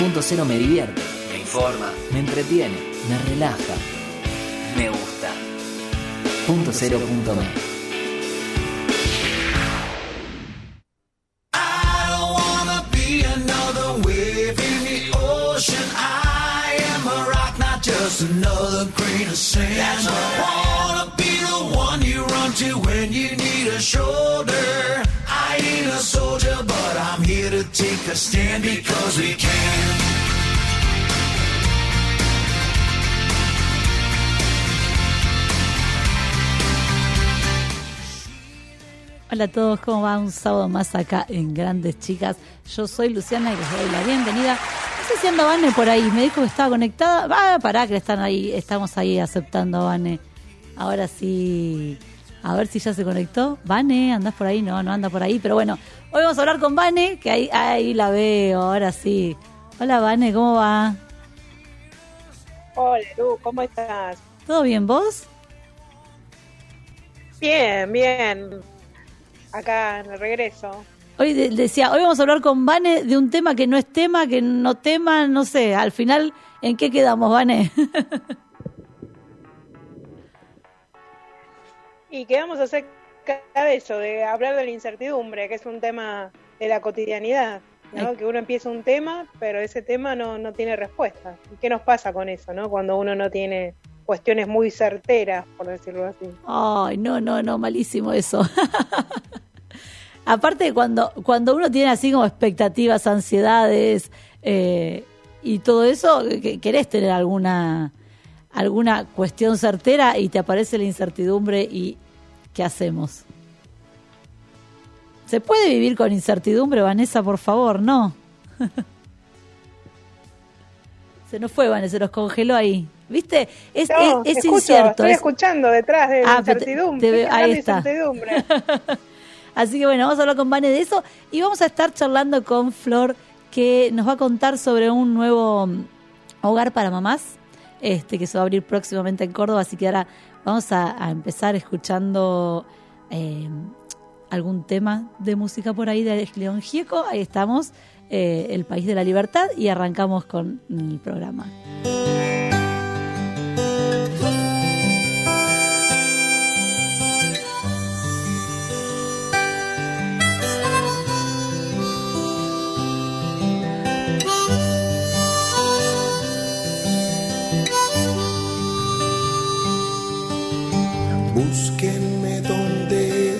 Punto Cero me divierte, me informa, me entretiene, me relaja, me gusta. Punto Cero punto me. I don't wanna be another wave in the ocean. I am a rock, not just another grain of sand. I wanna be the one you run to when you need a shoulder. Take a stand because we can. Hola a todos, ¿cómo va? Un sábado más acá en Grandes Chicas. Yo soy Luciana y les doy la bienvenida. No sé si anda Vane por ahí, me dijo que estaba conectada. Ah, pará, que están ahí, estamos ahí aceptando a Vane. Ahora sí, a ver si ya se conectó. Vane, ¿andás por ahí? No, no anda por ahí, pero bueno, hoy vamos a hablar con Vane, que ahí, ahí la veo, ahora sí. Hola Vane, ¿cómo va? Hola, Lu, ¿cómo estás? ¿Todo bien, vos? Bien, bien. Acá en el regreso. Hoy de- decía, hoy vamos a hablar con Vane de un tema que no es tema, que no tema, no sé, al final, ¿en qué quedamos, Vane? Y quedamos acerca de eso, de hablar de la incertidumbre, que es un tema de la cotidianidad, ¿no? Que uno empieza un tema, pero ese tema no, no tiene respuesta. ¿Y qué nos pasa con eso, no? Cuando uno no tiene cuestiones muy certeras, por decirlo así. Ay, no, no, no, malísimo eso. Aparte, cuando, cuando uno tiene así como expectativas, ansiedades eh, y todo eso, que- querés tener alguna, alguna cuestión certera y te aparece la incertidumbre y ¿qué hacemos? ¿Se puede vivir con incertidumbre, Vanessa, por favor? No. se nos fue, Vanessa, se nos congeló ahí. ¿Viste? Es, No, es, es escucho, incierto. estoy es- escuchando detrás de la Ah, te- incertidumbre. te Estoy ahí está. incertidumbre. Así que bueno, vamos a hablar con Vane de eso y vamos a estar charlando con Flor que nos va a contar sobre un nuevo hogar para mamás este que se va a abrir próximamente en Córdoba. Así que ahora vamos a, empezar escuchando eh, algún tema de música por ahí de León Gieco. Ahí estamos, eh, El País de la Libertad y arrancamos con el programa.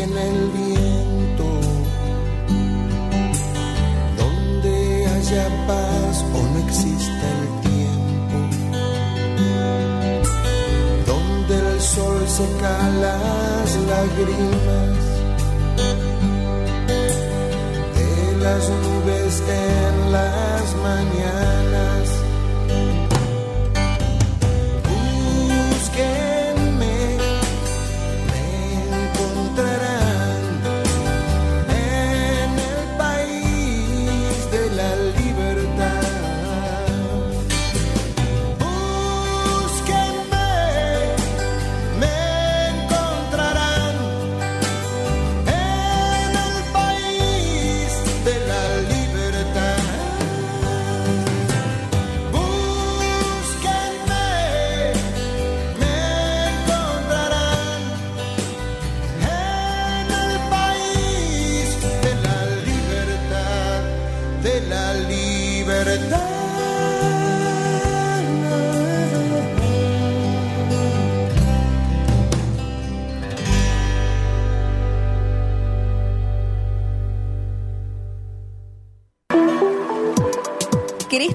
Se detiene el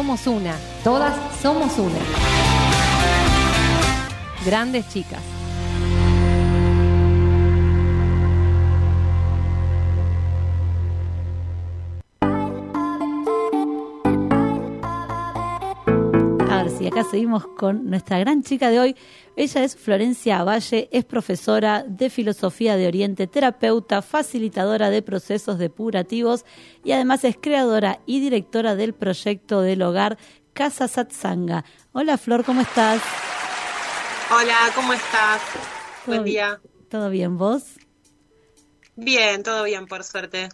Somos una, todas somos una. Grandes chicas. Acá seguimos con nuestra gran chica de hoy. Ella es Florencia Valle, es profesora de Filosofía de Oriente, terapeuta, facilitadora de procesos depurativos y además es creadora y directora del proyecto del hogar Casa Satsanga. Hola Flor, ¿cómo estás? Hola, ¿cómo estás? ¿Todo Buen día. ¿Todo bien vos? Bien, todo bien, por suerte.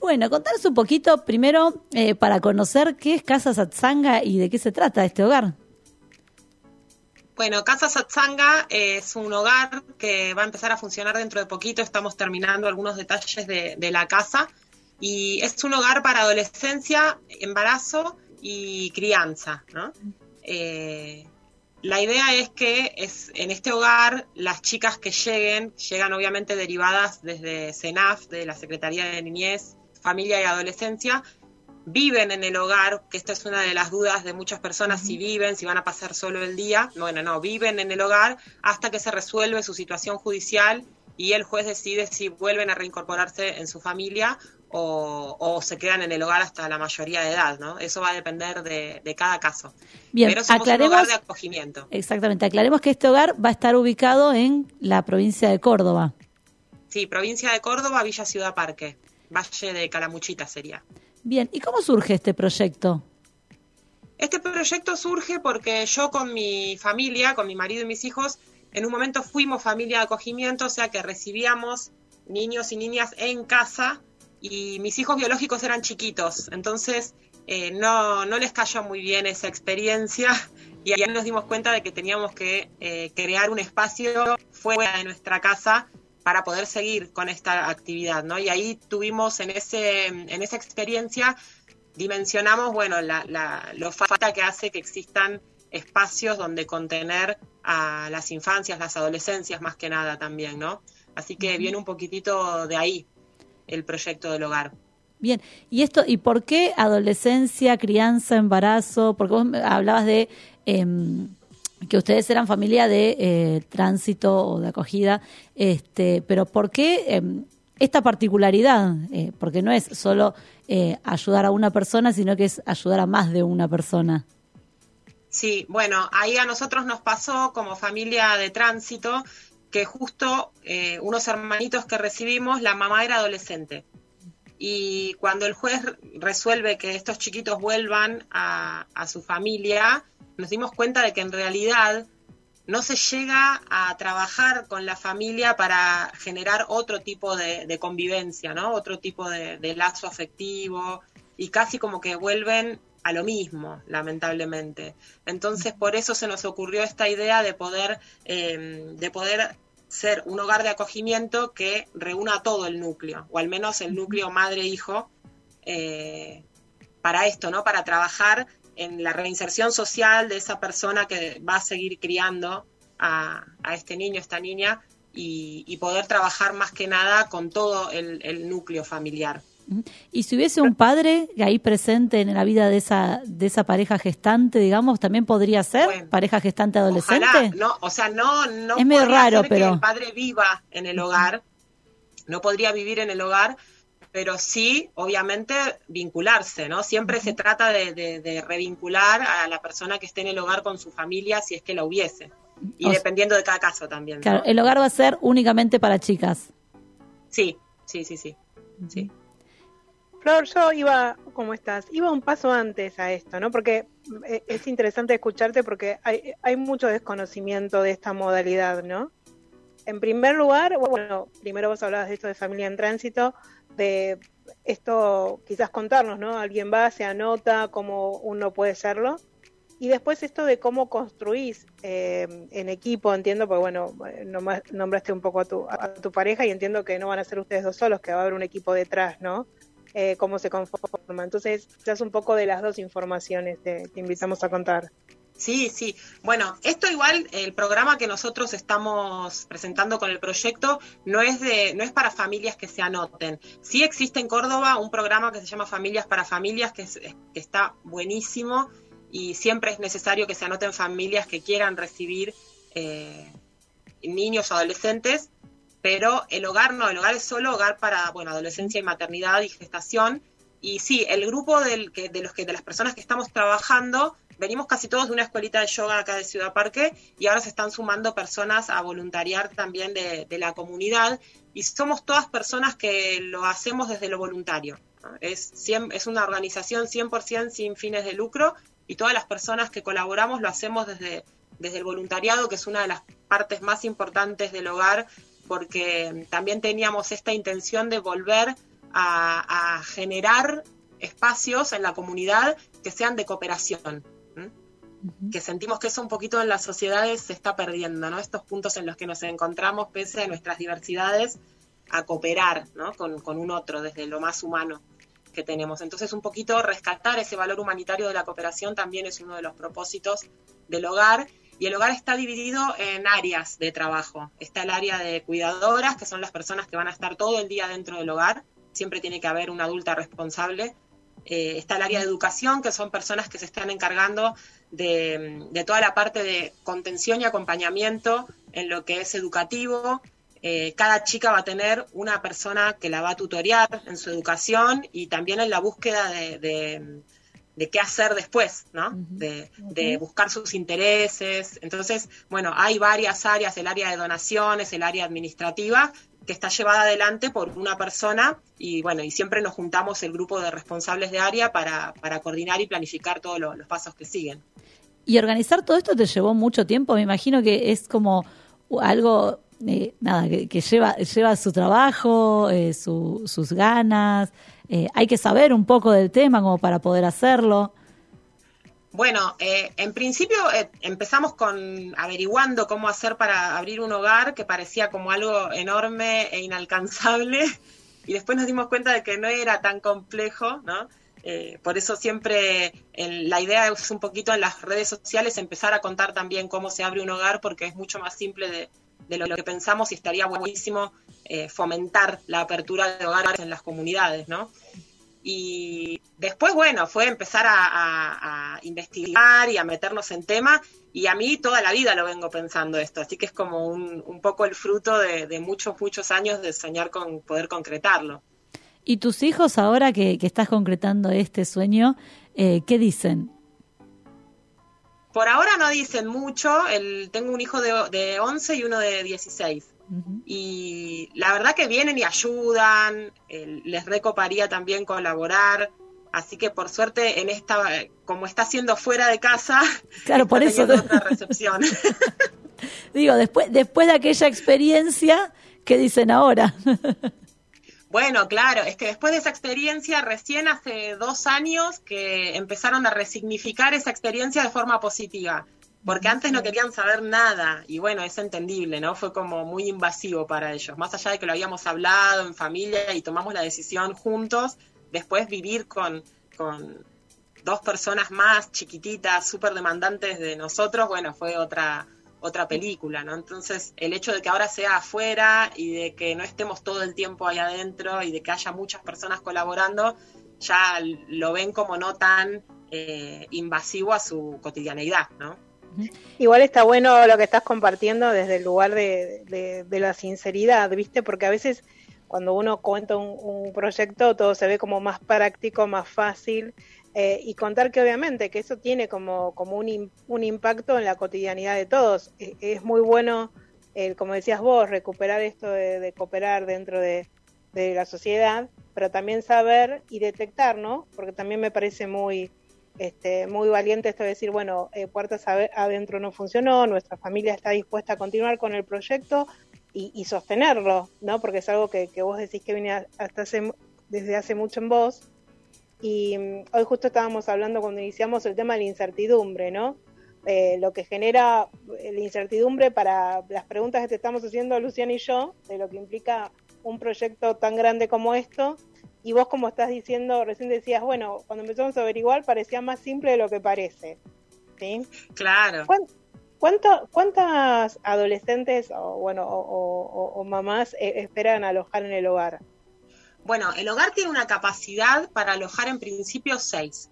Bueno, contanos un poquito primero eh, para conocer qué es Casa Satsanga y de qué se trata este hogar. Bueno, Casa Satsanga es un hogar que va a empezar a funcionar dentro de poquito. Estamos terminando algunos detalles de, la casa. Y es un hogar para adolescencia, embarazo y crianza. ¿no? Eh, la idea es que es, en este hogar las chicas que lleguen, llegan obviamente derivadas desde CENAF, de la Secretaría de Niñez, Familia y Adolescencia, viven en el hogar, que esta es una de las dudas de muchas personas, si viven, si van a pasar solo el día. Bueno, no, viven en el hogar hasta que se resuelve su situación judicial y el juez decide si vuelven a reincorporarse en su familia o, o se quedan en el hogar hasta la mayoría de edad, ¿no? Eso va a depender de, de cada caso. Bien, Pero somos un aclaremos- hogar de acogimiento. Exactamente, aclaremos que este hogar va a estar ubicado en la provincia de Córdoba. Sí, provincia de Córdoba, Villa Ciudad Parque, Valle de Calamuchita sería. Bien, ¿y cómo surge este proyecto? Este proyecto surge porque yo con mi familia, con mi marido y mis hijos, en un momento fuimos familia de acogimiento, o sea que recibíamos niños y niñas en casa y mis hijos biológicos eran chiquitos, entonces eh, no, no les cayó muy bien esa experiencia y ahí nos dimos cuenta de que teníamos que eh, crear un espacio fuera de nuestra casa para poder seguir con esta actividad, ¿no? Y ahí tuvimos en ese en esa experiencia dimensionamos, bueno, la, la, lo falta que hace que existan espacios donde contener a las infancias, las adolescencias más que nada también, ¿no? Así que viene un poquitito de ahí el proyecto del hogar. Bien, ¿y esto y por qué adolescencia, crianza, embarazo? Porque vos hablabas de em, que ustedes eran familia de eh, tránsito o de acogida, este, pero ¿por qué em, esta particularidad? Eh, porque no es solo eh, ayudar a una persona, sino que es ayudar a más de una persona. Sí, bueno, ahí a nosotros nos pasó como familia de tránsito que justo unos hermanitos que recibimos, la mamá era adolescente. Y cuando el juez resuelve que estos chiquitos vuelvan a, su familia, nos dimos cuenta de que en realidad no se llega a trabajar con la familia para generar otro tipo de, de convivencia, ¿no? Otro tipo de, de lazo afectivo y casi como que vuelven a lo mismo, lamentablemente. Entonces, por eso se nos ocurrió esta idea de poder, eh, de poder ser un hogar de acogimiento que reúna todo el núcleo, o al menos el núcleo madre-hijo, eh, para esto, ¿no? Para trabajar en la reinserción social de esa persona que va a seguir criando a, este niño, esta niña, y, poder trabajar más que nada con todo el núcleo familiar. Y si hubiese un padre ahí presente en la vida de esa de esa pareja gestante, digamos, también podría ser Bueno, pareja gestante adolescente. Ojalá, no, o sea, no, no Es medio raro, ser que pero- el padre viva en el hogar, no podría vivir en el hogar, pero sí, obviamente, vincularse, ¿no? Siempre se trata de, de- de revincular a la persona que esté en el hogar con su familia, si es que la hubiese. Y O sea- dependiendo de cada caso también. ¿no? Claro, el hogar va a ser únicamente para chicas. Sí, sí, sí, sí. sí. Flor, yo iba, ¿cómo estás? Iba un paso antes a esto, ¿no? Porque eh, es interesante escucharte porque hay, mucho desconocimiento de esta modalidad, ¿no? En primer lugar, bueno, primero vos hablabas de esto de familia en tránsito, de esto quizás contarnos, ¿no? Alguien va, se anota, cómo uno puede serlo. Y después esto de cómo construís eh, en equipo, entiendo, porque bueno, nombraste un poco a tu, a tu pareja y entiendo que no van a ser ustedes dos solos, que va a haber un equipo detrás, ¿no? Eh, cómo se conforma. Entonces, quizás un poco de las dos informaciones te, te invitamos a contar. Sí, sí. Bueno, esto igual, el programa que nosotros estamos presentando con el proyecto no es de, no es para familias que se anoten. Sí existe en Córdoba un programa que se llama Familias para Familias, que, es- que está buenísimo y siempre es necesario que se anoten familias que quieran recibir eh, niños o adolescentes, pero el hogar no, el hogar es solo hogar para, bueno, adolescencia y maternidad y gestación. Y sí, el grupo del, que, de, los que, de las personas que estamos trabajando, venimos casi todos de una escuelita de yoga acá de Ciudad Parque y ahora se están sumando personas a voluntariar también de, de la comunidad y somos todas personas que lo hacemos desde lo voluntario. Es, es una organización 100% sin fines de lucro y todas las personas que colaboramos lo hacemos desde, desde el voluntariado, que es una de las partes más importantes del hogar, porque también teníamos esta intención de volver a, a generar espacios en la comunidad que sean de cooperación. que sentimos que eso un poquito en las sociedades se está perdiendo, ¿no? Estos puntos en los que nos encontramos, pese a nuestras diversidades, a cooperar, ¿no? Con, con un otro, desde lo más humano que tenemos. Entonces, un poquito rescatar ese valor humanitario de la cooperación también es uno de los propósitos del hogar. Y el hogar está dividido en áreas de trabajo. Está el área de cuidadoras, que son las personas que van a estar todo el día dentro del hogar. Siempre tiene que haber una adulta responsable. Eh, está el área de educación, que son personas que se están encargando de, toda la parte de contención y acompañamiento en lo que es educativo. Eh, cada chica va a tener una persona que la va a tutorear en su educación y también en la búsqueda de- de qué hacer después, ¿no? de, de buscar sus intereses. Entonces, bueno, hay varias áreas, el área de donaciones, el área administrativa, que está llevada adelante por una persona y bueno, y siempre nos juntamos el grupo de responsables de área para, para coordinar y planificar todos lo- los pasos que siguen. Y organizar todo esto te llevó mucho tiempo. Me imagino que es como algo, eh, nada, que, que lleva, lleva su trabajo, eh, su- sus ganas. Eh, hay que saber un poco del tema como para poder hacerlo. Bueno, eh, en principio eh, empezamos con averiguando cómo hacer para abrir un hogar que parecía como algo enorme e inalcanzable y después nos dimos cuenta de que no era tan complejo, ¿no? Eh, por eso siempre en- la idea es un poquito en las redes sociales empezar a contar también cómo se abre un hogar porque es mucho más simple de, de lo, lo que pensamos y estaría buenísimo eh, fomentar la apertura de hogares en las comunidades, ¿no? Y después, bueno, fue empezar a, a- a investigar y a meternos en tema. Y a mí toda la vida lo vengo pensando esto. Así que es como un, un poco el fruto de, de muchos, muchos años de soñar con poder concretarlo. ¿Y tus hijos ahora que, que estás concretando este sueño, eh, qué dicen? Por ahora no dicen mucho. El, tengo un hijo de, de 11 y uno de 16. Y la verdad que vienen y ayudan, eh, les recoparía también colaborar. Así que por suerte en esta, como está siendo fuera de casa, Claro, por eso. otra recepción. Digo, después, después de aquella experiencia, ¿qué dicen ahora? Bueno, claro, es que después de esa experiencia, recién hace dos años que empezaron a resignificar esa experiencia de forma positiva, porque antes no querían saber nada y bueno, es entendible, ¿no? Fue como muy invasivo para ellos, más allá de que lo habíamos hablado en familia y tomamos la decisión juntos, después vivir con, con dos personas más chiquititas, súper demandantes de nosotros, bueno, fue otra otra película, ¿no? Entonces, el hecho de que ahora sea afuera y de que no estemos todo el tiempo ahí adentro y de que haya muchas personas colaborando, ya lo ven como no tan eh, invasivo a su cotidianeidad, ¿no? Igual está bueno lo que estás compartiendo desde el lugar de, la sinceridad, ¿viste? Porque a veces cuando uno cuenta un, proyecto todo se ve como más práctico, más fácil eh, y contar que obviamente que eso tiene como, como un, un impacto en la cotidianidad de todos. Eh, es muy bueno, eh, como decías vos, recuperar esto de, de cooperar dentro de, de la sociedad, pero también saber y detectar, ¿no? Porque también me parece muy, este, muy valiente esto de decir, bueno, eh, Puertas Ade- Adentro no funcionó, nuestra familia está dispuesta a continuar con el proyecto y, sostenerlo, ¿no? Porque es algo que, vos decís que viene hasta hace, desde hace mucho en vos. Y mm, hoy justo estábamos hablando cuando iniciamos el tema de la incertidumbre, ¿no? Eh, lo que genera eh, la incertidumbre para las preguntas que te estamos haciendo Luciana y yo, de lo que implica un proyecto tan grande como esto. Y vos, como estás diciendo, recién decías, bueno, cuando empezamos a averiguar parecía más simple de lo que parece. ¿Sí? Claro. ¿Cuán- cuánto- ¿Cuántas adolescentes o, bueno, o, o- o- o mamás eh, esperan alojar en el hogar? Bueno, el hogar tiene una capacidad para alojar en principio seis.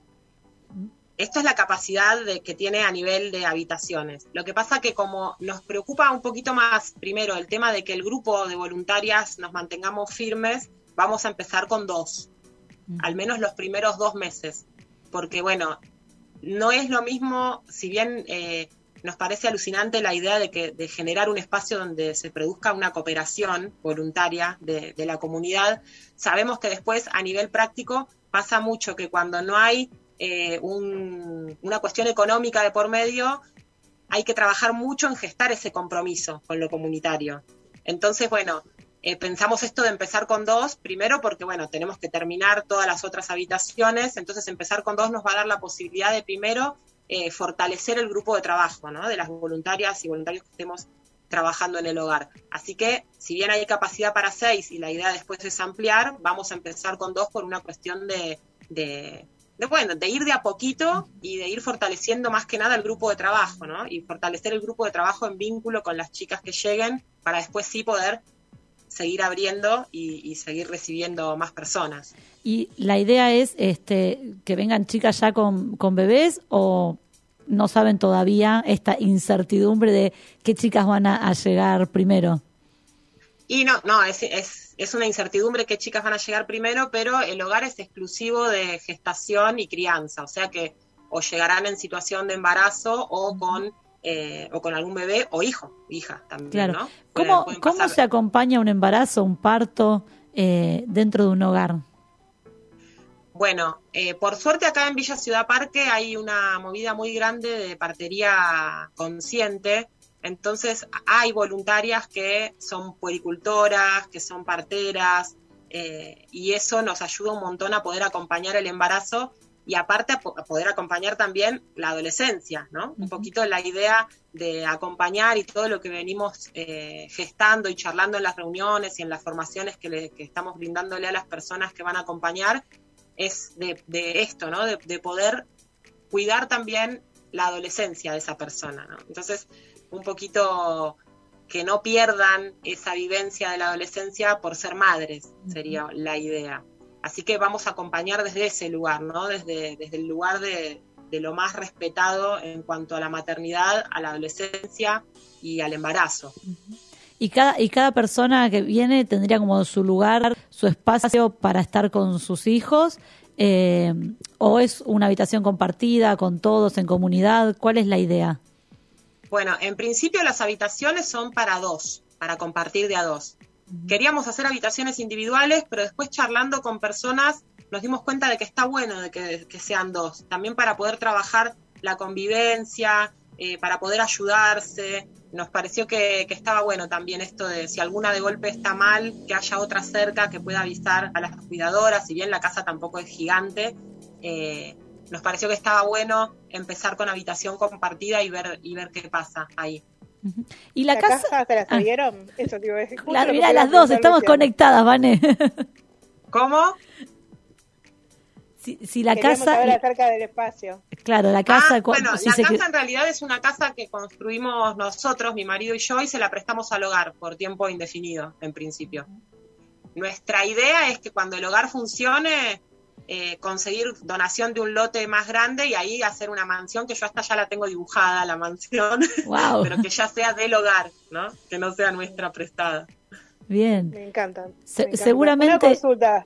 Esto es la capacidad de, que tiene a nivel de habitaciones. Lo que pasa que como nos preocupa un poquito más, primero, el tema de que el grupo de voluntarias nos mantengamos firmes, vamos a empezar con dos, al menos los primeros dos meses. Porque bueno, no es lo mismo, si bien eh, nos parece alucinante la idea de, que, de generar un espacio donde se produzca una cooperación voluntaria de, de la comunidad, sabemos que después a nivel práctico pasa mucho que cuando no hay eh, un- una cuestión económica de por medio, hay que trabajar mucho en gestar ese compromiso con lo comunitario. Entonces, bueno, eh, pensamos esto de empezar con dos, primero porque, bueno, tenemos que terminar todas las otras habitaciones, entonces empezar con dos nos va a dar la posibilidad de, primero, eh, fortalecer el grupo de trabajo, ¿no? De las voluntarias y voluntarios que estemos trabajando en el hogar. Así que, si bien hay capacidad para seis y la idea después es ampliar, vamos a empezar con dos por una cuestión de, de, bueno, de ir de a poquito y de ir fortaleciendo más que nada el grupo de trabajo, ¿no? Y fortalecer el grupo de trabajo en vínculo con las chicas que lleguen para después sí poder seguir abriendo y, y seguir recibiendo más personas. Y la idea es este que vengan chicas ya con, con bebés o no saben todavía esta incertidumbre de qué chicas van a, a llegar primero. Y no, no, es, es, es una incertidumbre qué chicas van a llegar primero, pero el hogar es exclusivo de gestación y crianza, o sea que o llegarán en situación de embarazo o con eh, o con algún bebé o hijo, hija también, Claro. ¿no? ¿Cómo, Pueden- ¿cómo se acompaña un embarazo, un parto eh, dentro de un hogar? Bueno, eh, por suerte acá en Villa Ciudad Parque hay una movida muy grande de partería consciente, entonces hay voluntarias que son puericultoras, que son parteras, eh, y eso nos ayuda un montón a poder acompañar el embarazo y aparte a, po- a poder acompañar también la adolescencia, ¿no? Un poquito la idea de acompañar y todo lo que venimos eh, gestando y charlando en las reuniones y en las formaciones que, le- que estamos brindándole a las personas que van a acompañar es de, de esto, ¿no? De, de poder cuidar también la adolescencia de esa persona, ¿no? Entonces, un poquito que no pierdan esa vivencia de la adolescencia por ser madres, sería la idea. Así que vamos a acompañar desde ese lugar, ¿no? Desde, desde el lugar de, de lo más respetado en cuanto a la maternidad, a la adolescencia y al embarazo. Y cada, y cada persona que viene tendría como su lugar, su espacio para estar con sus hijos, eh, o es una habitación compartida con todos en comunidad. ¿Cuál es la idea? Bueno, en principio las habitaciones son para dos, para compartir de a dos. Queríamos hacer habitaciones individuales, pero después charlando con personas nos dimos cuenta de que está bueno de que, sean dos, también para poder trabajar la convivencia, eh, para poder ayudarse. Nos pareció que, que estaba bueno también esto de si alguna de golpe está mal, que haya otra cerca que pueda avisar a las cuidadoras, si bien la casa tampoco es gigante. eh, nos pareció que estaba bueno empezar con habitación compartida y ver y ver qué pasa ahí. Y la, ¿La casa... casa se la Ah. salieron? Eso te iba a decir. Mira, las dos, estamos conectadas, Vane. ¿Cómo? si, si la Queríamos casa... saber acerca del espacio. Claro, la casa... Ah, bueno, si la se- casa en realidad es una casa que construimos nosotros, mi marido y yo, y se la prestamos al hogar por tiempo indefinido, en principio. Nuestra idea es que cuando el hogar funcione, eh, conseguir donación de un lote más grande y ahí hacer una mansión, que yo hasta ya la tengo dibujada, la mansión, Wow. pero que ya sea del hogar, ¿no? Que no sea nuestra prestada. Bien. Me encantan. Se- me encantan. seguramente- Una consulta.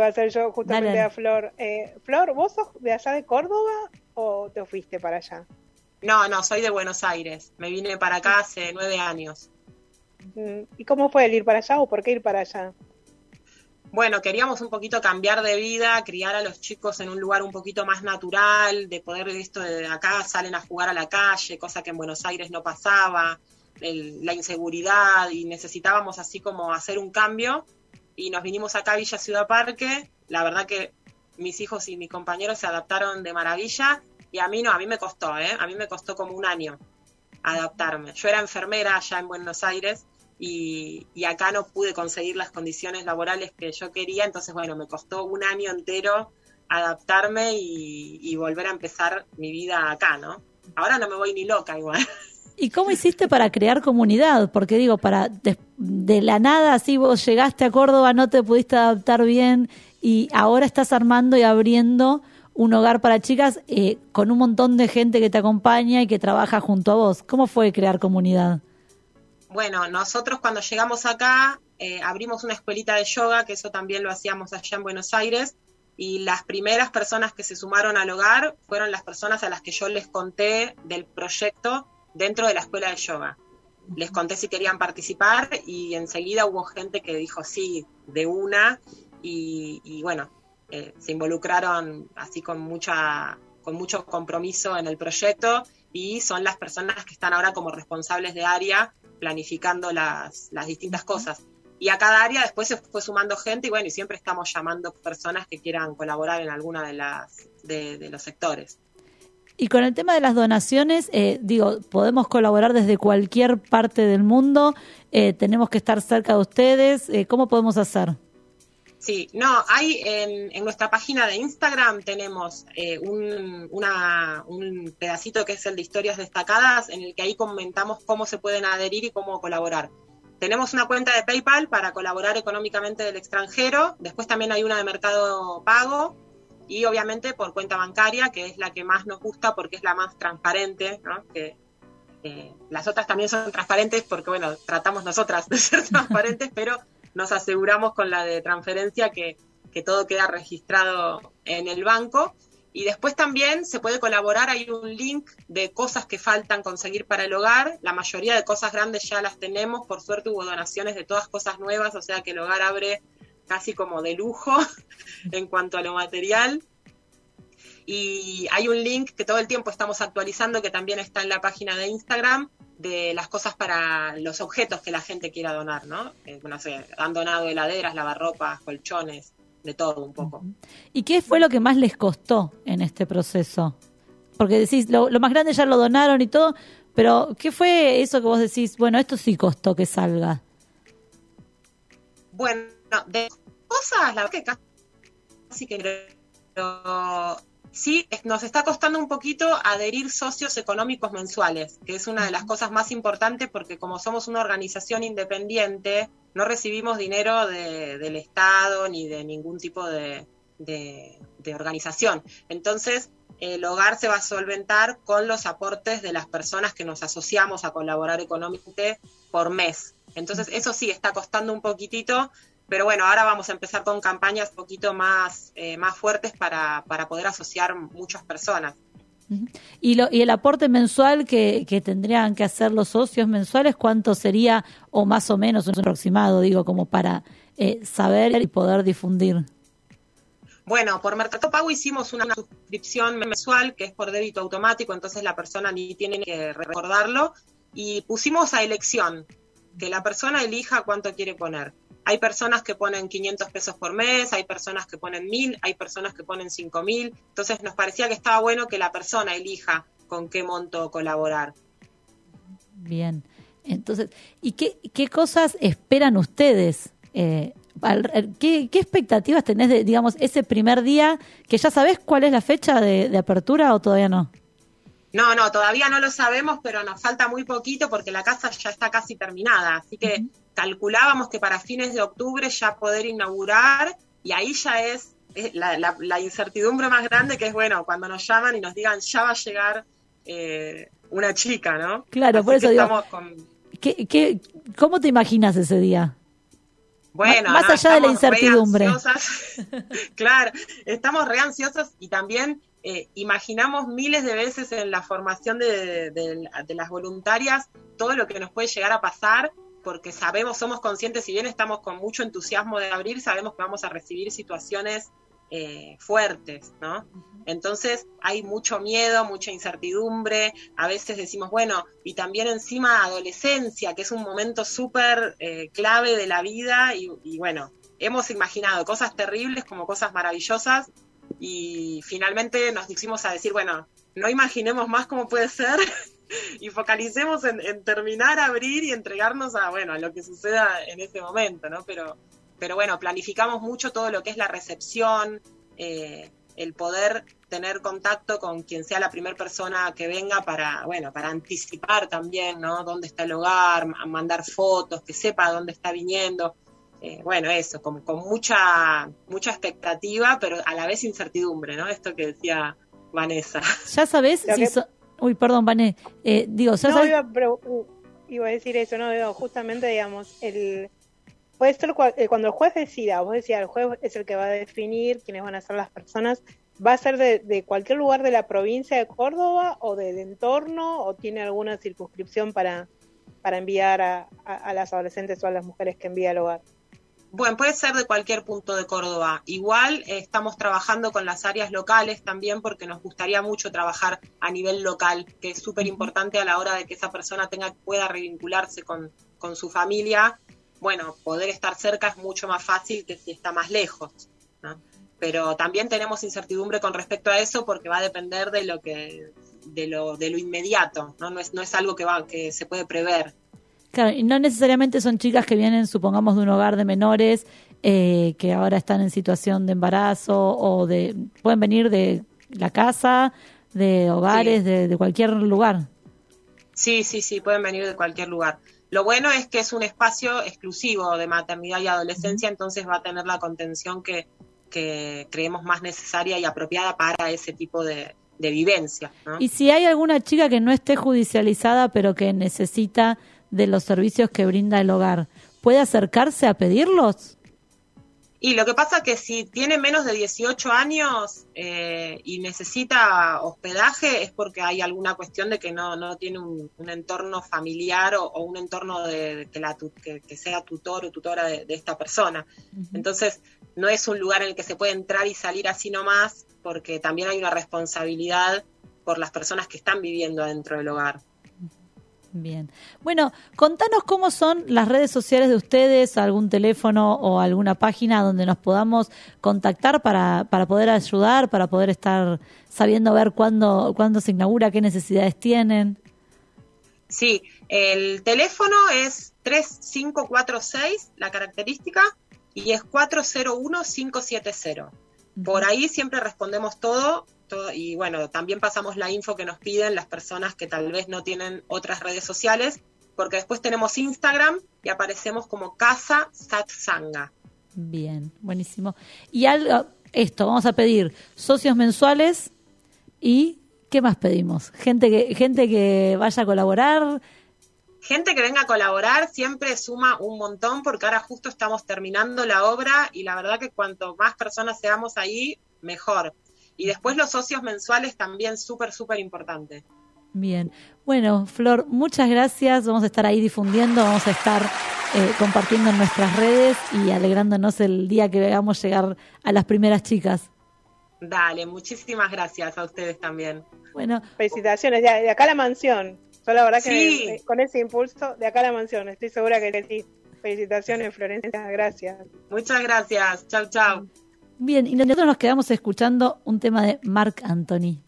A hacer yo justamente Dale, dale. a Flor. Eh, Flor, ¿vos sos de allá de Córdoba o te fuiste para allá? No, no, soy de Buenos Aires. Me vine para acá hace nueve años. Mm, ¿Y cómo fue el ir para allá o por qué ir para allá? Bueno, queríamos un poquito cambiar de vida, criar a los chicos en un lugar un poquito más natural, de poder esto de acá salen a jugar a la calle, cosa que en Buenos Aires no pasaba, el- la inseguridad y necesitábamos así como hacer un cambio y nos vinimos acá a Villa Ciudad Parque. La verdad que mis hijos y mis compañeros se adaptaron de maravilla y a mí no, a mí me costó, ¿eh? A mí me costó como un año adaptarme. Yo era enfermera allá en Buenos Aires y, acá no pude conseguir las condiciones laborales que yo quería, entonces bueno, me costó un año entero adaptarme y, y volver a empezar mi vida acá, ¿no? Ahora no me voy ni loca igual. ¿Y cómo hiciste para crear comunidad? Porque digo, para de, de la nada, así vos llegaste a Córdoba, no te pudiste adaptar bien y ahora estás armando y abriendo un hogar para chicas eh, con un montón de gente que te acompaña y que trabaja junto a vos. ¿Cómo fue crear comunidad? Bueno, nosotros cuando llegamos acá eh, abrimos una escuelita de yoga, que eso también lo hacíamos allá en Buenos Aires, y las primeras personas que se sumaron al hogar fueron las personas a las que yo les conté del proyecto dentro de la escuela de yoga. Les conté si querían participar y enseguida hubo gente que dijo sí, de una, y, y bueno, eh, se involucraron así con mucha con mucho compromiso en el proyecto y son las personas que están ahora como responsables de área planificando las, las distintas cosas. Y a cada área después se fue sumando gente y bueno, y siempre estamos llamando personas que quieran colaborar en alguna de las de, de los sectores. Y con el tema de las donaciones, eh, digo, podemos colaborar desde cualquier parte del mundo, eh, tenemos que estar cerca de ustedes, eh, ¿cómo podemos hacer? Sí, no, hay en, nuestra página de Instagram tenemos eh, un, pedacito que es el de historias destacadas en el que ahí comentamos cómo se pueden adherir y cómo colaborar. Tenemos una cuenta de PayPal para colaborar económicamente del extranjero, después también hay una de Mercado Pago y obviamente por cuenta bancaria, que es la que más nos gusta porque es la más transparente, ¿no? Eh, las otras también son transparentes porque, bueno, tratamos nosotras de ser transparentes, pero nos aseguramos con la de transferencia que, que todo queda registrado en el banco. Y después también se puede colaborar, hay un link de cosas que faltan conseguir para el hogar. La mayoría de cosas grandes ya las tenemos, por suerte hubo donaciones de todas cosas nuevas, o sea que el hogar abre casi como de lujo en cuanto a lo material. Y hay un link que todo el tiempo estamos actualizando, que también está en la página de Instagram, de las cosas para los objetos que la gente quiera donar, ¿no? Eh, no sé, han donado heladeras, lavarropas, colchones, de todo un poco. ¿Y qué fue lo que más les costó en este proceso? Porque decís, lo, lo más grande ya lo donaron y todo, pero ¿qué fue eso que vos decís, bueno, esto sí costó que salga? Bueno, de cosas, la verdad que casi que pero sí nos está costando un poquito adherir socios económicos mensuales, que es una de las cosas más importantes porque como somos una organización independiente, no recibimos dinero de- del Estado ni de ningún tipo de, de- de organización. Entonces, el hogar se va a solventar con los aportes de las personas que nos asociamos a colaborar económicamente por mes. Entonces, eso sí está costando un poquitito, pero bueno, ahora vamos a empezar con campañas un poquito más, eh, más fuertes para, para poder asociar muchas personas. ¿Y, lo, y el aporte mensual que, que tendrían que hacer los socios mensuales, cuánto sería, o más o menos, un aproximado, digo, como para eh, saber y poder difundir? Bueno, por Mercado Pago hicimos una, una suscripción mensual que es por débito automático, entonces la persona ni tiene que recordarlo. Y pusimos a elección, que la persona elija cuánto quiere poner. Hay personas que ponen 500 pesos por mes, hay personas que ponen 1000, hay personas que ponen 5000. Entonces nos parecía que estaba bueno que la persona elija con qué monto colaborar. Bien. Entonces, ¿y qué, qué cosas esperan ustedes? Eh, ¿qué, qué expectativas tenés de, digamos, ese primer día que ya sabés cuál es la fecha de, de apertura o todavía no? No, no, todavía no lo sabemos, pero nos falta muy poquito porque la casa ya está casi terminada. Así que calculábamos que para fines de octubre ya poder inaugurar y ahí ya es, es la, la- la incertidumbre más grande que es, bueno, cuando nos llaman y nos digan ya va a llegar eh, una chica, ¿no? Claro, Así por eso digo, estamos con- ¿qué, qué, ¿cómo te imaginas ese día? Bueno, más no, allá de la incertidumbre. claro, estamos re ansiosos y también eh, imaginamos miles de veces en la formación de, de- de las voluntarias todo lo que nos puede llegar a pasar, porque sabemos, somos conscientes, si bien estamos con mucho entusiasmo de abrir, sabemos que vamos a recibir situaciones eh, fuertes, ¿no? Entonces hay mucho miedo, mucha incertidumbre, a veces decimos, bueno, y también encima adolescencia, que es un momento súper eh, clave de la vida, y, y bueno, hemos imaginado cosas terribles como cosas maravillosas, y finalmente nos hicimos a decir, bueno, no imaginemos más cómo puede ser y focalicemos en, en terminar, abrir y entregarnos a, bueno, a lo que suceda en ese momento, ¿no? Pero, pero bueno, planificamos mucho todo lo que es la recepción, eh, el poder tener contacto con quien sea la primera persona que venga para, bueno, para anticipar también, ¿no? Dónde está el hogar, ma- mandar fotos, que sepa dónde está viniendo. Eh, bueno, eso, con, con mucha, mucha expectativa, pero a la vez incertidumbre, ¿no? Esto que decía Vanessa. ¿Ya sabés Lo si que- so- Uy, perdón, Vané. Eh, digo, ¿ya No, iba, uh, iba a decir eso, no, digo, justamente, digamos, el puede ser eh, cuando el juez decida, vos decías, el juez es el que va a definir quiénes van a ser las personas, ¿va a ser de, de cualquier lugar de la provincia de Córdoba o del entorno o tiene alguna circunscripción para, para enviar a, a- a las adolescentes o a las mujeres que envía al hogar? Bueno, puede ser de cualquier punto de Córdoba. Igual eh, estamos trabajando con las áreas locales también porque nos gustaría mucho trabajar a nivel local, que es súper importante a la hora de que esa persona tenga pueda revincularse con, con su familia. Bueno, poder estar cerca es mucho más fácil que si está más lejos. ¿no? Pero también tenemos incertidumbre con respecto a eso porque va a depender de lo que de lo, de lo inmediato, ¿no? No es, no es algo que, va, que se puede prever. Claro, y no necesariamente son chicas que vienen, supongamos, de un hogar de menores eh, que ahora están en situación de embarazo o de pueden venir de la casa, de hogares, de, de cualquier lugar. Sí, sí, sí, pueden venir de cualquier lugar. Lo bueno es que es un espacio exclusivo de maternidad y adolescencia, entonces va a tener la contención que, que creemos más necesaria y apropiada para ese tipo de, de vivencia. ¿no? Y si hay alguna chica que no esté judicializada pero que necesita de los servicios que brinda el hogar, ¿puede acercarse a pedirlos? Y lo que pasa que si tiene menos de 18 años eh, y necesita hospedaje es porque hay alguna cuestión de que no, no tiene un, un entorno familiar o, o un entorno de, que, la, que, que sea tutor o tutora de, de esta persona. Entonces, no es un lugar en el que se puede entrar y salir así nomás, porque también hay una responsabilidad por las personas que están viviendo dentro del hogar. Bien. Bueno, contanos cómo son las redes sociales de ustedes, algún teléfono o alguna página donde nos podamos contactar para, para poder ayudar, para poder estar sabiendo ver cuándo, cuándo se inaugura, qué necesidades tienen. Sí, el teléfono es 3546, la característica, y es 401570. Por ahí siempre respondemos todo, y bueno, también pasamos la info que nos piden las personas que tal vez no tienen otras redes sociales, porque después tenemos Instagram y aparecemos como Casa Satsanga. Bien, buenísimo. Y algo, esto, vamos a pedir socios mensuales y ¿qué más pedimos? Gente que, gente que vaya a colaborar. Gente que venga a colaborar siempre suma un montón porque ahora justo estamos terminando la obra y la verdad que cuanto más personas seamos ahí, mejor. Y después los socios mensuales también súper, súper importante. Bien. Bueno, Flor, muchas gracias. Vamos a estar ahí difundiendo, vamos a estar eh, compartiendo en nuestras redes y alegrándonos el día que veamos llegar a las primeras chicas. Dale, muchísimas gracias a ustedes también. Bueno, Felicitaciones, de, de acá a la mansión. Yo la verdad que Sí. eh, con ese impulso, de acá a la mansión, estoy segura que sí. Felicitaciones, Florencia, gracias. Muchas gracias. Chau, chau. Bien, y nosotros nos quedamos escuchando un tema de Marc Anthony.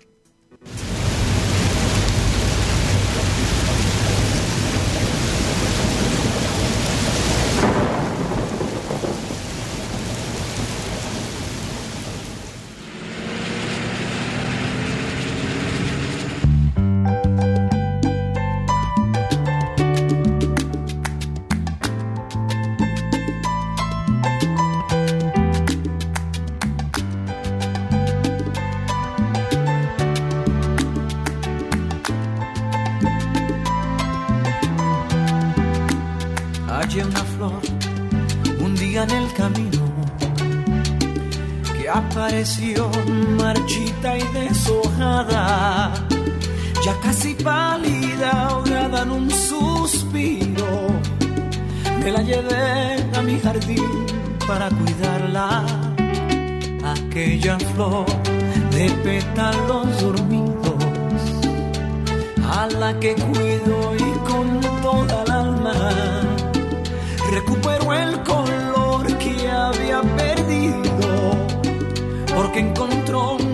Marchita y deshojada, ya casi pálida, ahogada en un suspiro. Me la llevé a mi jardín para cuidarla, aquella flor de pétalos dormidos, a la que cuido porque encontró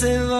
se vaya.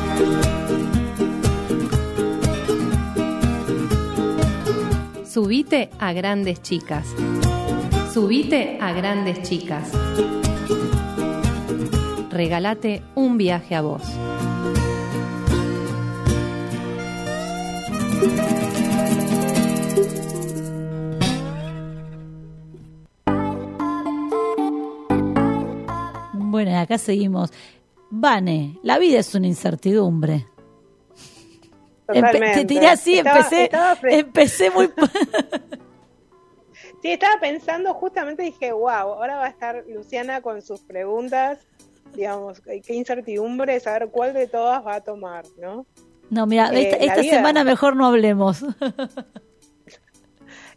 Subite a grandes chicas. Subite a grandes chicas. Regálate un viaje a vos. Bueno, acá seguimos. Vane, la vida es una incertidumbre. Empe- te tiré así, Estaba- empecé, estaba empecé muy... Sí, estaba pensando, justamente dije, wow, ahora va a estar Luciana con sus preguntas, digamos, qué incertidumbre saber cuál de todas va a tomar, ¿no? No, mira, Eh, esta, la esta vida- semana mejor no hablemos.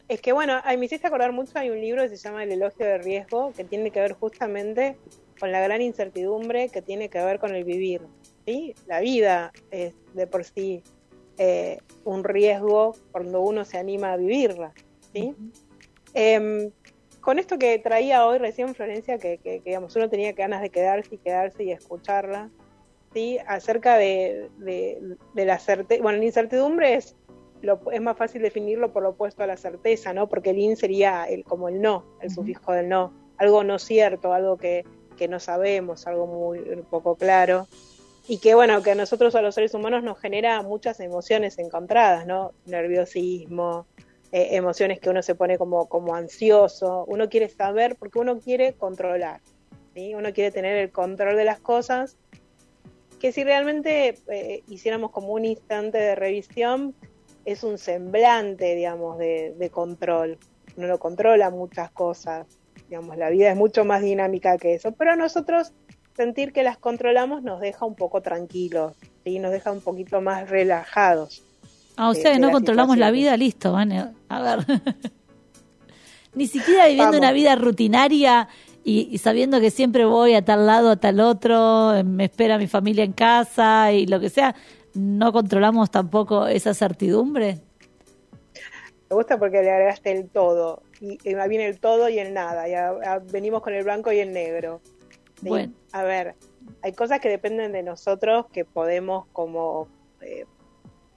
Es que bueno, me hiciste acordar mucho, hay un libro que se llama El elogio de riesgo, que tiene que ver justamente con la gran incertidumbre que tiene que ver con el vivir, ¿sí? La vida es de por sí eh, un riesgo cuando uno se anima a vivirla, ¿sí? Em, con esto que traía hoy recién Florencia, que, que- que, digamos, uno tenía ganas de quedarse y quedarse y escucharla, ¿sí? acerca de, de- de la certeza. Bueno, la incertidumbre es, lo, es más fácil definirlo por lo opuesto a la certeza, ¿no? Porque el in sería el, como el no, el sufijo del no, algo no cierto, algo que, que no sabemos, algo muy poco claro. Y que bueno, que a nosotros a los seres humanos nos genera muchas emociones encontradas, ¿no? Nerviosismo, eh, emociones que uno se pone como, como ansioso, uno quiere saber porque uno quiere controlar, ¿sí? uno quiere tener el control de las cosas, que si realmente eh, hiciéramos como un instante de revisión, es un semblante, digamos, de, de control, uno no controla muchas cosas, digamos, la vida es mucho más dinámica que eso, pero a nosotros sentir que las controlamos nos deja un poco tranquilos, ¿sí? nos deja un poquito más relajados. Ah, o sea, que no controlamos la vida, listo, Vane. A ver. Ni siquiera viviendo Vamos. una vida rutinaria y, y sabiendo que siempre voy a tal lado, a tal otro, me espera mi familia en casa y lo que sea, no controlamos tampoco esa certidumbre. Me gusta porque le agregaste el todo. Y, y viene el todo y el nada. Ya, ya venimos con el blanco y el negro. ¿sí? Bueno. A ver, hay cosas que dependen de nosotros que podemos como eh,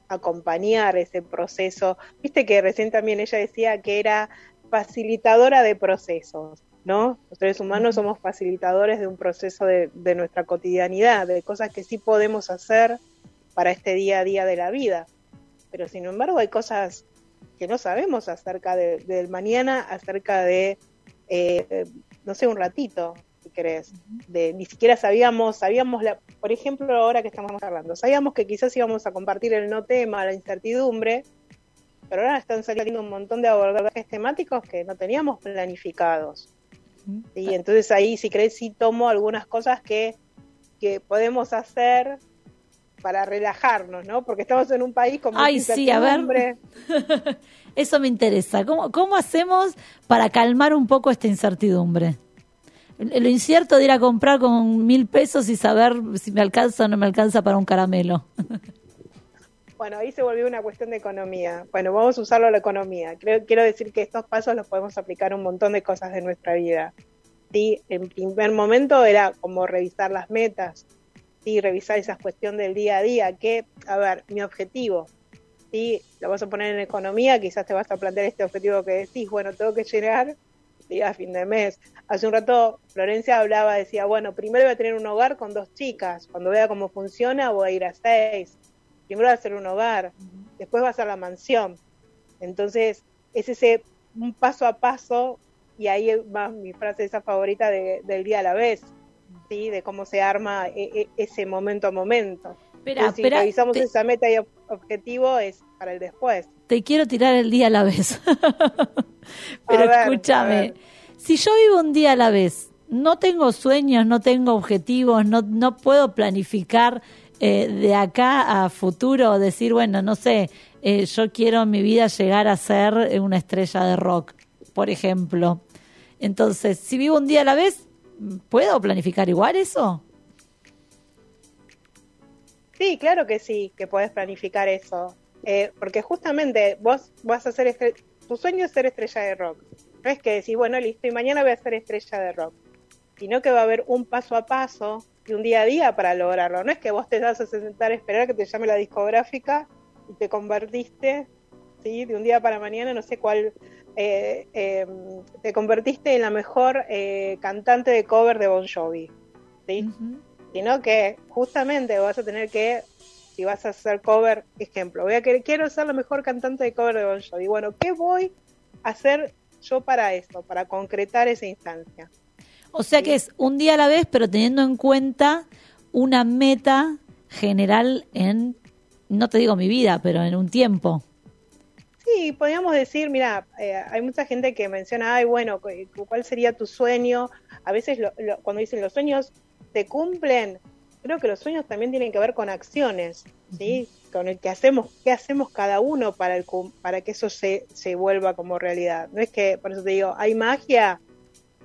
acompañar ese proceso. Viste que recién también ella decía que era facilitadora de procesos, ¿no? Los seres humanos somos facilitadores de un proceso de, de nuestra cotidianidad, de cosas que sí podemos hacer para este día a día de la vida. Pero sin embargo hay cosas que no sabemos acerca de- del mañana, acerca de, eh, no sé, un ratito, si querés. De, ni siquiera sabíamos, sabíamos, la, por ejemplo, ahora que estamos hablando, sabíamos que quizás íbamos a compartir el no tema, la incertidumbre, pero ahora están saliendo un montón de abordajes temáticos que no teníamos planificados. Y entonces ahí, si querés, sí tomo algunas cosas que, que podemos hacer para relajarnos, ¿no? Porque estamos en un país con mucha Ay, sí, a ver. incertidumbre. Eso me interesa. ¿Cómo, ¿Cómo hacemos para calmar un poco esta incertidumbre? Lo incierto de ir a comprar con mil pesos y saber si me alcanza o no me alcanza para un caramelo. Bueno, ahí se volvió una cuestión de economía. Bueno, vamos a usarlo a la economía. Creo, quiero decir que estos pasos los podemos aplicar a un montón de cosas de nuestra vida. Sí, en primer momento era como revisar las metas, sí, revisar esa cuestión del día a día, que, a ver, mi objetivo, sí, lo vas a poner en economía, quizás te vas a plantear este objetivo que decís, bueno, tengo que llegar sí, a fin de mes. Hace un rato Florencia hablaba, decía, bueno, primero voy a tener un hogar con dos chicas, cuando vea cómo funciona voy a ir a seis, primero va a ser un hogar, después va a ser la mansión. Entonces, es ese un paso a paso, y ahí va mi frase esa favorita de- del día a la vez, ¿sí? de cómo se arma e- e- ese momento a momento. Entonces, si revisamos te- esa meta y ob- objetivo, es para el después. Te quiero tirar el día a la vez. Pero ver, escúchame, si yo vivo un día a la vez, no tengo sueños, no tengo objetivos, no, no puedo planificar eh, de acá a futuro, decir, bueno, no sé, eh, yo quiero en mi vida llegar a ser una estrella de rock, por ejemplo. Entonces, si vivo un día a la vez, ¿puedo planificar igual eso? Sí, claro que sí, que puedes planificar eso. Eh, porque justamente vos vas a ser, tu sueño es ser estrella de rock. No es que decís, bueno, listo, y mañana voy a ser estrella de rock. Sino que va a haber un paso a paso y un día a día para lograrlo. No es que vos te vas a sentar a esperar que te llame la discográfica y te convertiste, ¿sí? De un día para mañana, no sé cuál, eh, eh, te convertiste en la mejor eh, cantante de cover de Bon Jovi, ¿sí? sino que justamente vas a tener que, si vas a hacer cover, ejemplo, voy a querer, quiero ser la mejor cantante de cover de Bon Jovi. Bueno, ¿qué voy a hacer yo para eso, para concretar esa instancia? O sea que es un día a la vez, pero teniendo en cuenta una meta general en, no te digo mi vida, pero en un tiempo. Sí, podríamos decir, mira, eh, hay mucha gente que menciona, ay, bueno, cu- ¿cuál sería tu sueño? A veces lo- lo- cuando dicen los sueños se cumplen, creo que los sueños también tienen que ver con acciones, ¿sí? Con el que hacemos, qué hacemos cada uno para, el, para que eso se, se vuelva como realidad. No es que, por eso te digo, hay magia,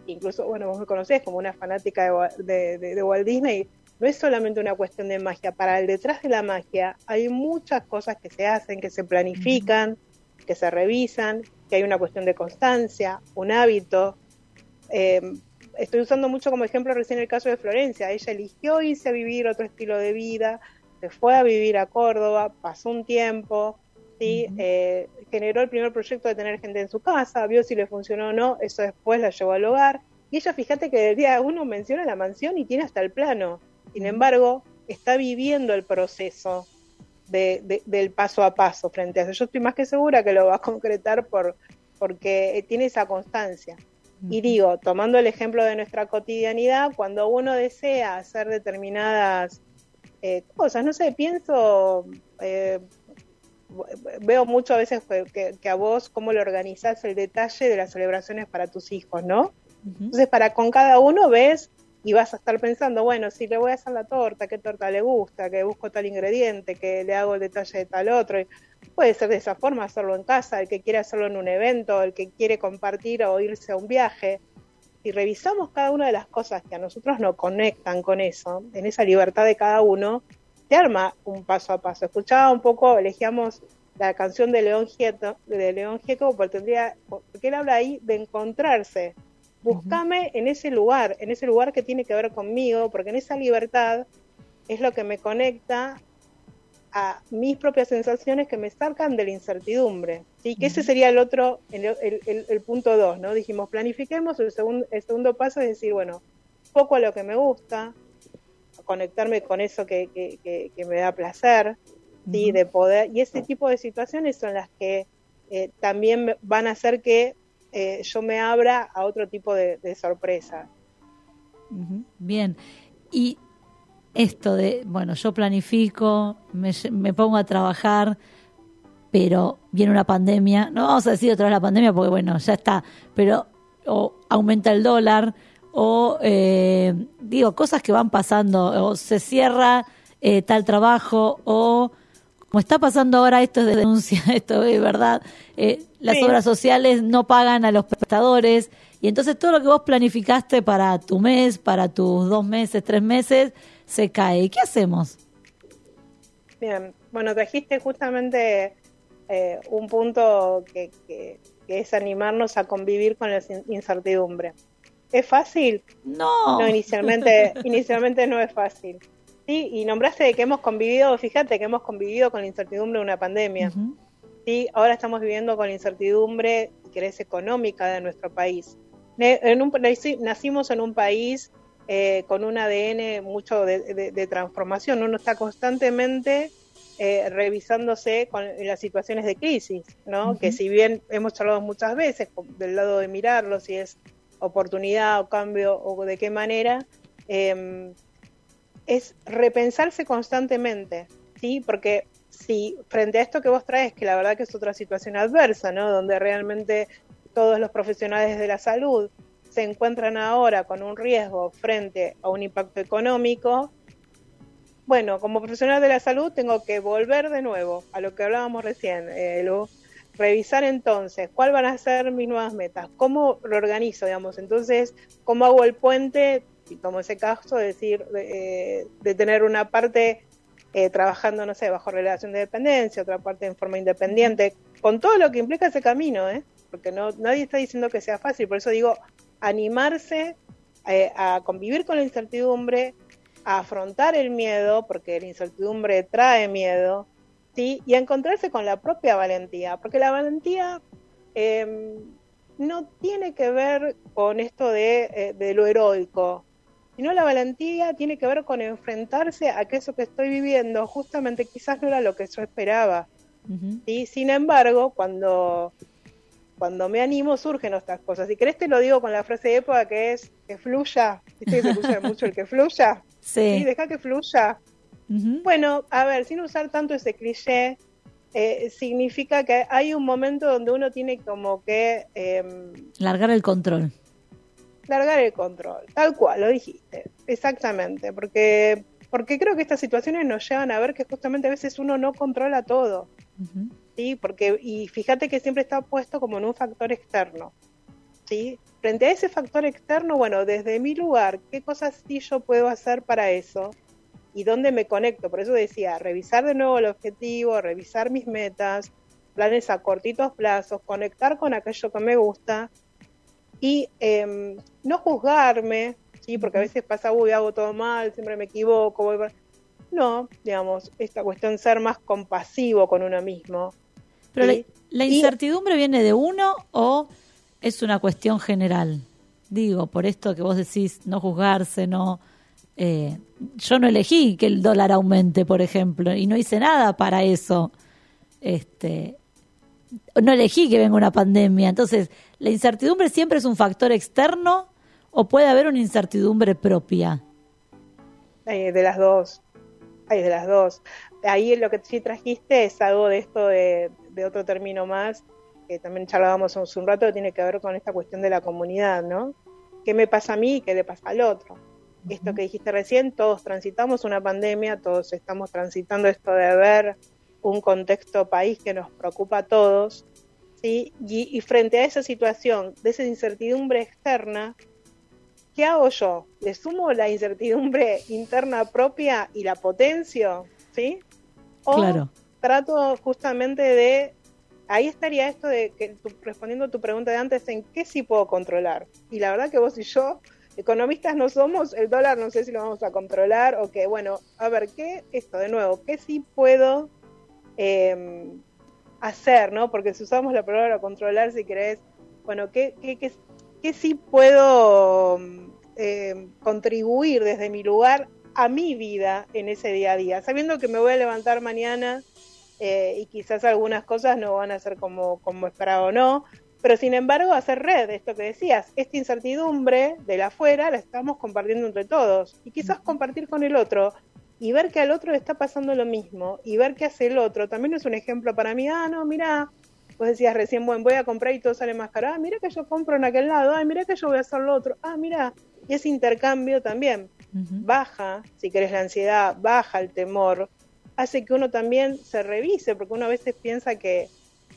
incluso, bueno, vos me conocés como una fanática de, Wa- de, de- de Walt Disney, no es solamente una cuestión de magia, para el detrás de la magia hay muchas cosas que se hacen, que se planifican, que se revisan, que hay una cuestión de constancia, un hábito. Eh, estoy usando mucho como ejemplo recién el caso de Florencia. Ella eligió irse a vivir otro estilo de vida, se fue a vivir a Córdoba, pasó un tiempo, ¿sí? Eh, generó el primer proyecto de tener gente en su casa, vio si le funcionó o no, eso después la llevó al hogar. Y ella, fíjate que del día uno menciona la mansión y tiene hasta el plano. Sin embargo, está viviendo el proceso de- de- del paso a paso frente a eso. Yo estoy más que segura que lo va a concretar por, porque tiene esa constancia. Y digo, tomando el ejemplo de nuestra cotidianidad, cuando uno desea hacer determinadas eh, cosas, no sé, pienso, eh, veo mucho a veces que, a vos cómo le organizás el detalle de las celebraciones para tus hijos, ¿no? Entonces, para con cada uno ves y vas a estar pensando, bueno, si le voy a hacer la torta, qué torta le gusta, que busco tal ingrediente, que le hago el detalle de tal otro. Y puede ser de esa forma, hacerlo en casa, el que quiere hacerlo en un evento, el que quiere compartir o irse a un viaje. Si revisamos cada una de las cosas que a nosotros nos conectan con eso, en esa libertad de cada uno, se arma un paso a paso. Escuchaba un poco, elegíamos la canción de León Gieco, de León Gieco porque, tendría, porque él habla ahí de encontrarse. Búscame en ese lugar, en ese lugar que tiene que ver conmigo, porque en esa libertad es lo que me conecta a mis propias sensaciones que me sacan de la incertidumbre. ¿sí? Que ese sería el otro, el, el- el- el punto dos, ¿no? Dijimos, planifiquemos, el, segundo el segundo paso es decir, bueno, poco a lo que me gusta, conectarme con eso que, que- que- que me da placer, ¿sí? de poder, y ese tipo de situaciones son las que eh, también van a hacer que eh, yo me abra a otro tipo de, sorpresa. Bien. Y esto de, bueno, yo planifico, me, pongo a trabajar, pero viene una pandemia. No vamos a decir otra vez la pandemia porque, bueno, ya está. Pero o aumenta el dólar, o eh, digo, cosas que van pasando, o se cierra eh, tal trabajo o como está pasando ahora esto es de denuncia, esto es verdad, eh, las Sí. obras sociales no pagan a los prestadores y entonces todo lo que vos planificaste para tu mes, para tus dos meses, tres meses, se cae. ¿Qué hacemos? Bien, bueno, trajiste justamente eh, un punto que, que- que es animarnos a convivir con la in- incertidumbre. ¿Es fácil? No. No, inicialmente, inicialmente no es fácil. Sí, y nombraste de que hemos convivido, fíjate que hemos convivido con la incertidumbre de una pandemia. Ujú. Sí, ahora estamos viviendo con la incertidumbre, si querés, económica de nuestro país. En un- naci- nacimos en un país eh, con un ADN mucho de, de- de transformación. Uno está constantemente eh, revisándose con las situaciones de crisis, ¿no? Que si bien hemos charlado muchas veces del lado de mirarlo, si es oportunidad o cambio o de qué manera, eh, es repensarse constantemente, ¿sí? Porque si frente a esto que vos traes, que la verdad que es otra situación adversa, ¿no? Donde realmente todos los profesionales de la salud se encuentran ahora con un riesgo frente a un impacto económico, bueno, como profesional de la salud tengo que volver de nuevo a lo que hablábamos recién, eh, Lu. revisar entonces cuáles van a ser mis nuevas metas, cómo lo organizo, digamos, entonces, cómo hago el puente, y como ese caso, decir, de, eh, de tener una parte eh, trabajando, no sé, bajo relación de dependencia, otra parte en forma independiente, con todo lo que implica ese camino, ¿eh? porque no, nadie está diciendo que sea fácil, por eso digo, animarse eh, a convivir con la incertidumbre, a afrontar el miedo, porque la incertidumbre trae miedo, ¿sí? y a encontrarse con la propia valentía, porque la valentía eh, no tiene que ver con esto de, eh, de lo heroico, sino la valentía tiene que ver con enfrentarse a que eso que estoy viviendo justamente quizás no era lo que yo esperaba. ¿sí? Sin embargo, cuando, cuando me animo surgen estas cosas. Si querés te lo digo con la frase de época que es que fluya. ¿Viste que se mucho el que fluya? Sí, Sí. deja que fluya. Bueno, a ver, sin usar tanto ese cliché, eh, significa que hay un momento donde uno tiene como que em, Largar el control. Largar el control, tal cual, lo dijiste, exactamente, porque, porque creo que estas situaciones nos llevan a ver que justamente a veces uno no controla todo. ¿sí? Porque, y fíjate que siempre está puesto como en un factor externo, ¿sí? Frente a ese factor externo, bueno, desde mi lugar, ¿qué cosas sí yo puedo hacer para eso? ¿Y dónde me conecto? Por eso decía, revisar de nuevo el objetivo, revisar mis metas, planes a cortitos plazos, conectar con aquello que me gusta y em, no juzgarme, ¿sí? Porque a veces pasa, uy, hago todo mal, siempre me equivoco. voy por-". No, digamos, esta cuestión ser más compasivo con uno mismo. Pero Sí. la, la Y- incertidumbre viene de uno o es una cuestión general. Digo, por esto que vos decís, no juzgarse, no. eh, yo no elegí que el dólar aumente, por ejemplo, y no hice nada para eso. Este, no elegí que venga una pandemia. Entonces, ¿la incertidumbre siempre es un factor externo o puede haber una incertidumbre propia? Eh, de las dos. Hay de las dos. Ahí lo que sí trajiste es algo de esto de, de otro término más, que también charlábamos hace un rato, que tiene que ver con esta cuestión de la comunidad, ¿no? ¿Qué me pasa a mí y qué le pasa al otro? Esto que dijiste recién, todos transitamos una pandemia, todos estamos transitando esto de ver un contexto país que nos preocupa a todos, ¿sí? Y, y frente a esa situación, de esa incertidumbre externa, ¿qué hago yo? ¿Le sumo la incertidumbre interna propia y la potencio? ¿Sí? O Claro. trato justamente de. Ahí estaría esto de que tu- respondiendo a tu pregunta de antes, ¿en qué sí puedo controlar? Y la verdad que vos y yo, economistas no somos, el dólar no sé si lo vamos a controlar o que, bueno, a ver, ¿qué? Esto de nuevo, ¿qué sí puedo eh, hacer, ¿no? Porque si usamos la palabra controlar, si querés, bueno, ¿qué, qué, qué, qué sí puedo eh, contribuir desde mi lugar a mi vida en ese día a día? Sabiendo que me voy a levantar mañana eh, y quizás algunas cosas no van a ser como, como esperaba o no, pero sin embargo hacer red, esto que decías, esta incertidumbre de la afuera la estamos compartiendo entre todos y quizás compartir con el otro y ver que al otro le está pasando lo mismo y ver qué hace el otro también es un ejemplo para mí, ah, no, mira, vos decías recién, bueno, voy a comprar y todo sale más caro, ah, mira que yo compro en aquel lado, ah, mira que yo voy a hacer lo otro, ah, mira, Y ese intercambio también baja, si querés, la ansiedad, baja el temor, hace que uno también se revise, porque uno a veces piensa que,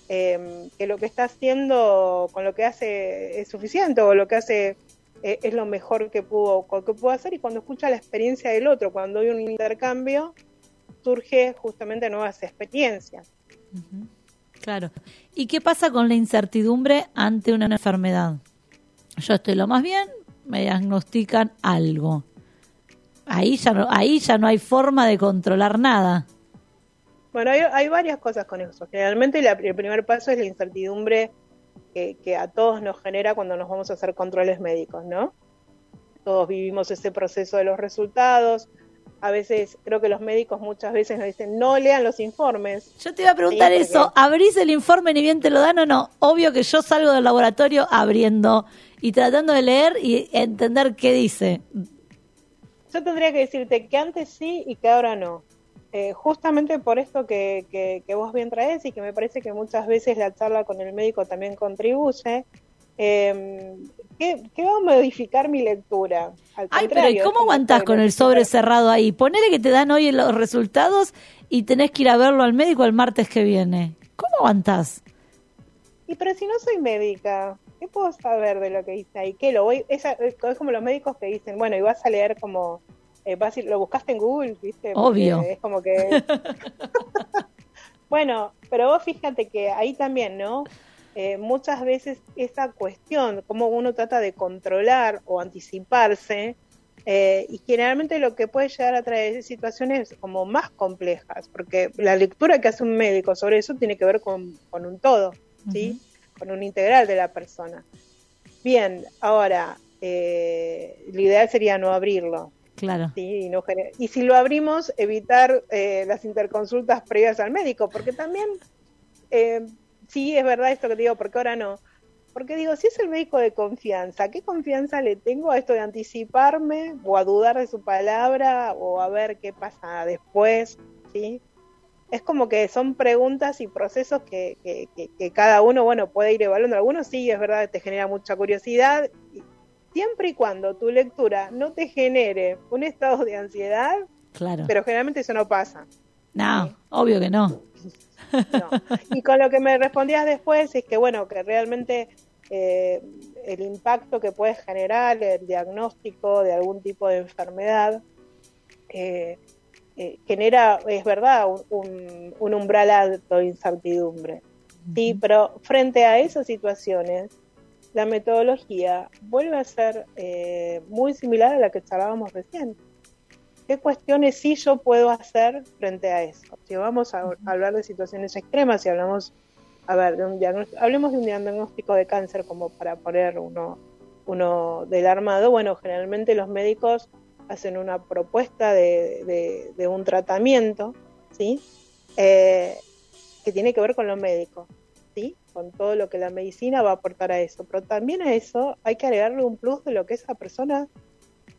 eh, que lo que está haciendo con lo que hace es suficiente o lo que hace eh, es lo mejor que pudo, que pudo hacer y cuando escucha la experiencia del otro, cuando hay un intercambio, surge justamente nuevas experiencias. Claro. ¿Y qué pasa con la incertidumbre ante una enfermedad? Yo estoy lo más bien, me diagnostican algo. Ahí ya no, ahí ya no hay forma de controlar nada. Bueno, hay, hay varias cosas con eso. Generalmente la- el primer paso es la incertidumbre que, que a todos nos genera cuando nos vamos a hacer controles médicos, ¿no? Todos vivimos ese proceso de los resultados. A veces, creo que los médicos muchas veces nos dicen, no lean los informes. Yo te iba a preguntar Sí, eso, porque- ¿abrís el informe ni bien te lo dan o no? Obvio que yo salgo del laboratorio abriendo y tratando de leer y entender qué dice. Yo tendría que decirte que antes sí y que ahora no. Eh, justamente por esto que, que, que vos bien traes y que me parece que muchas veces la charla con el médico también contribuye, eh, ¿qué, qué va a modificar mi lectura? Al Ay, pero ¿y cómo es aguantás con el sobre cerrado ahí? Ponele que te dan hoy los resultados y tenés que ir a verlo al médico el martes que viene. ¿Cómo aguantás? Y pero si no soy médica, ¿qué puedo saber de lo que dice ahí? ¿Qué lo voy? Esa, es como los médicos que dicen, bueno, y vas a leer como, eh, lo buscaste en Google, ¿viste? Porque Obvio. Es como que... bueno, pero vos fíjate que ahí también, ¿no? Eh, muchas veces esa cuestión, cómo uno trata de controlar o anticiparse, eh, y generalmente lo que puede llegar a traer es situaciones como más complejas, porque la lectura que hace un médico sobre eso tiene que ver con, con un todo, ¿sí? Con un integral de la persona. Bien, ahora, eh, lo ideal sería no abrirlo, Claro. ¿sí? No y si lo abrimos, evitar eh, las interconsultas previas al médico, porque también, eh, sí, es verdad esto que digo, porque ahora no. Porque digo, si es el médico de confianza, ¿qué confianza le tengo a esto de anticiparme o a dudar de su palabra o a ver qué pasa después? ¿sí? Es como que son preguntas y procesos que, que, que- que cada uno, bueno, puede ir evaluando. Algunos sí, es verdad, te genera mucha curiosidad. y Siempre y cuando tu lectura no te genere un estado de ansiedad, Claro. pero generalmente eso no pasa. No, obvio que no. No. Y con lo que me respondías después es que, bueno, que realmente eh, el impacto que puede generar el diagnóstico de algún tipo de enfermedad eh, eh, genera, es verdad, un, un- un umbral alto de incertidumbre. Sí, pero frente a esas situaciones, la metodología vuelve a ser eh, muy similar a la que charlábamos recién. ¿Qué cuestiones sí yo puedo hacer frente a eso? Si vamos a, a hablar de situaciones extremas, si hablamos, a ver, de un diagnóstico, hablemos de un diagnóstico de cáncer como para poner uno, uno del armado, bueno, generalmente los médicos hacen una propuesta de, de- de un tratamiento, ¿sí? Eh, que tiene que ver con lo médico. Con todo lo que la medicina va a aportar a eso. Pero también a eso hay que agregarle un plus de lo que esa persona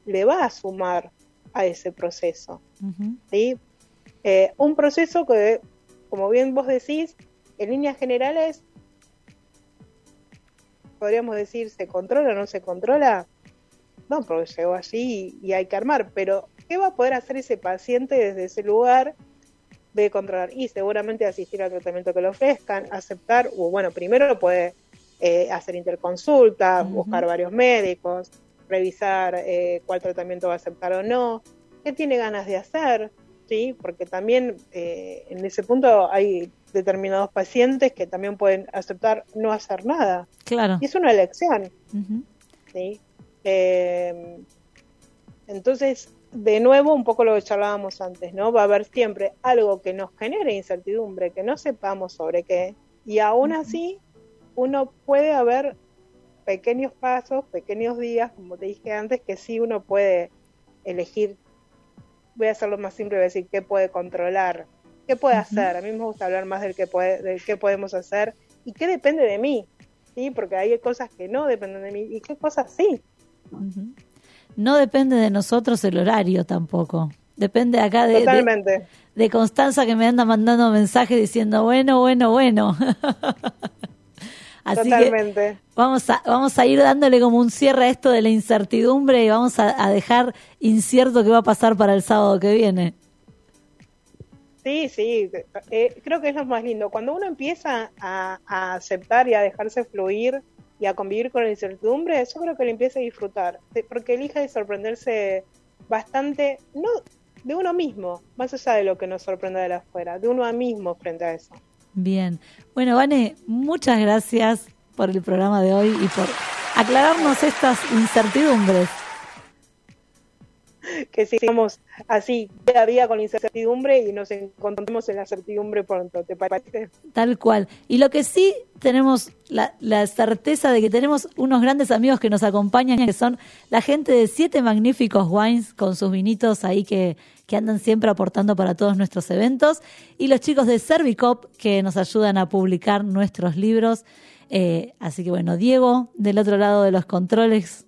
le va a sumar a ese proceso. ¿sí? Eh, un proceso que, como bien vos decís, en líneas generales, podríamos decir, ¿se controla o no se controla? No, porque llegó allí y, y hay que armar, pero ¿qué va a poder hacer ese paciente desde ese lugar de controlar? Y seguramente asistir al tratamiento que le ofrezcan, aceptar, o bueno, primero puede eh, hacer interconsultas, buscar varios médicos, revisar eh, cuál tratamiento va a aceptar o no, qué tiene ganas de hacer, ¿sí? Porque también eh, en ese punto hay determinados pacientes que también pueden aceptar no hacer nada. Claro. Y es una elección. ¿sí? Eh, entonces, de nuevo, un poco lo que charlábamos antes, ¿no? Va a haber siempre algo que nos genere incertidumbre, que no sepamos sobre qué, y aún así uno puede haber pequeños pasos, pequeños días, como te dije antes, que sí uno puede elegir, voy a hacerlo más simple, voy a decir qué puede controlar, qué puede hacer. A mí me gusta hablar más del que puede, del qué podemos hacer y qué depende de mí, sí, porque hay cosas que no dependen de mí y qué cosas sí. No depende de nosotros el horario tampoco. Depende acá de, de, de Constanza que me anda mandando mensajes diciendo, bueno, bueno, bueno. Así Totalmente. que vamos a, vamos a ir dándole como un cierre a esto de la incertidumbre y vamos a, a dejar incierto qué va a pasar para el sábado que viene. Sí, sí, eh, creo que es lo más lindo. Cuando uno empieza a, a aceptar y a dejarse fluir y a convivir con la incertidumbre, yo creo que lo empieza a disfrutar, porque elige de sorprenderse bastante, no de uno mismo, más allá de lo que nos sorprenda de afuera, de uno mismo frente a eso. Bien. Bueno, Vane, muchas gracias por el programa de hoy y por aclararnos estas incertidumbres. Que sigamos así día a día con la incertidumbre y nos encontremos en la certidumbre pronto, ¿te parece? Tal cual. Y lo que sí tenemos la, certeza de que tenemos unos grandes amigos que nos acompañan, que son la gente de Siete Magníficos Wines, con sus vinitos ahí que, que andan siempre aportando para todos nuestros eventos, y los chicos de Servicop, que nos ayudan a publicar nuestros libros. Eh, así que bueno, Diego, del otro lado de los controles,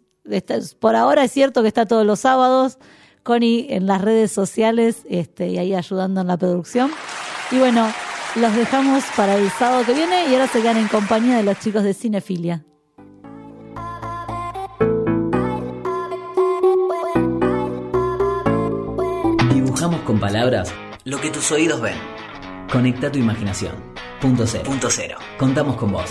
por ahora es cierto que está todos los sábados, Connie en las redes sociales este, y ahí ayudando en la producción. Y bueno, los dejamos para el sábado que viene y ahora se quedan en compañía de los chicos de Cinefilia. Dibujamos con palabras lo que tus oídos ven. Conecta tu imaginación. Punto cero. Punto cero. Contamos con vos.